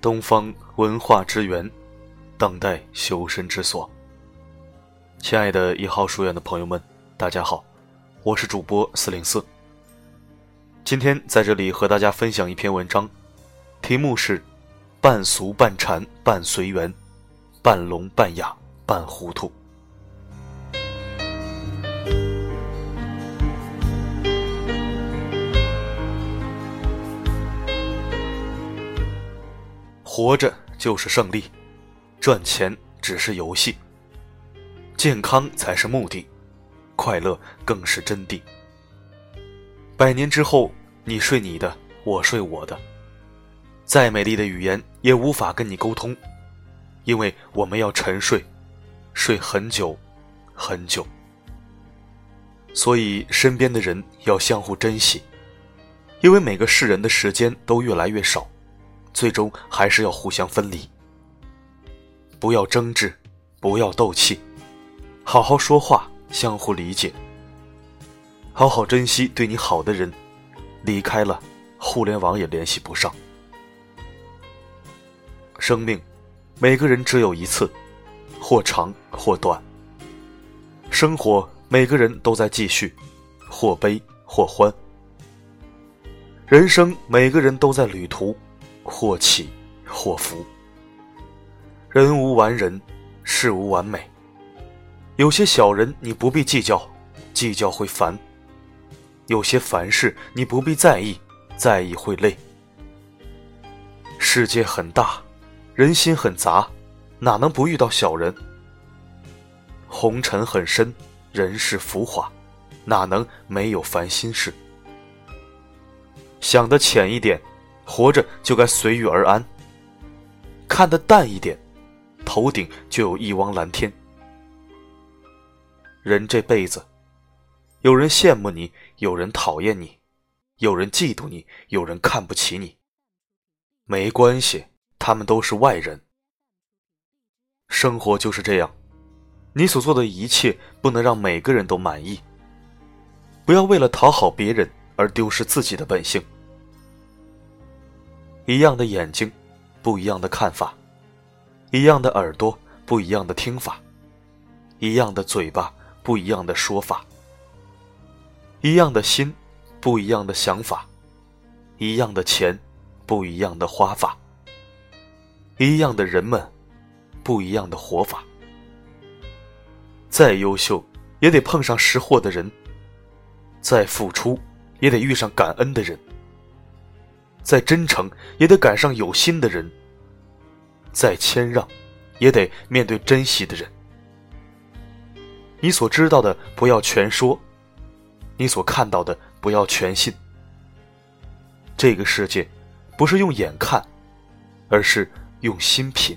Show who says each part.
Speaker 1: 东方文化之源，当代修身之所。亲爱的一号书院的朋友们，大家好，我是主播四零四。今天在这里和大家分享一篇文章，题目是“半俗半禅半随缘，半聋半哑半糊涂”。活着就是胜利，赚钱只是游戏，健康才是目的，快乐更是真谛。百年之后，你睡你的，我睡我的，再美丽的语言也无法跟你沟通，因为我们要沉睡，睡很久，很久。所以身边的人要相互珍惜，因为每个世人的时间都越来越少。最终还是要互相分离。不要争执，不要斗气，好好说话，相互理解。好好珍惜对你好的人，离开了，互联网也联系不上。生命，每个人只有一次，或长或短。生活，每个人都在继续，或悲或欢。人生，每个人都在旅途。或起或伏，人无完人，事无完美。有些小人你不必计较，计较会烦；有些烦事你不必在意，在意会累。世界很大，人心很杂，哪能不遇到小人？红尘很深，人世浮华，哪能没有烦心事？想得浅一点。活着就该随遇而安，看得淡一点，头顶就有一汪蓝天。人这辈子，有人羡慕你，有人讨厌你，有人嫉妒你，有人看不起你。没关系，他们都是外人。生活就是这样，你所做的一切不能让每个人都满意。不要为了讨好别人而丢失自己的本性。一样的眼睛，不一样的看法；一样的耳朵，不一样的听法；一样的嘴巴，不一样的说法；一样的心，不一样的想法；一样的钱，不一样的花法；一样的人们，不一样的活法。再优秀，也得碰上识货的人；再付出，也得遇上感恩的人。再真诚，也得赶上有心的人；再谦让，也得面对珍惜的人。你所知道的不要全说，你所看到的不要全信。这个世界，不是用眼看，而是用心品。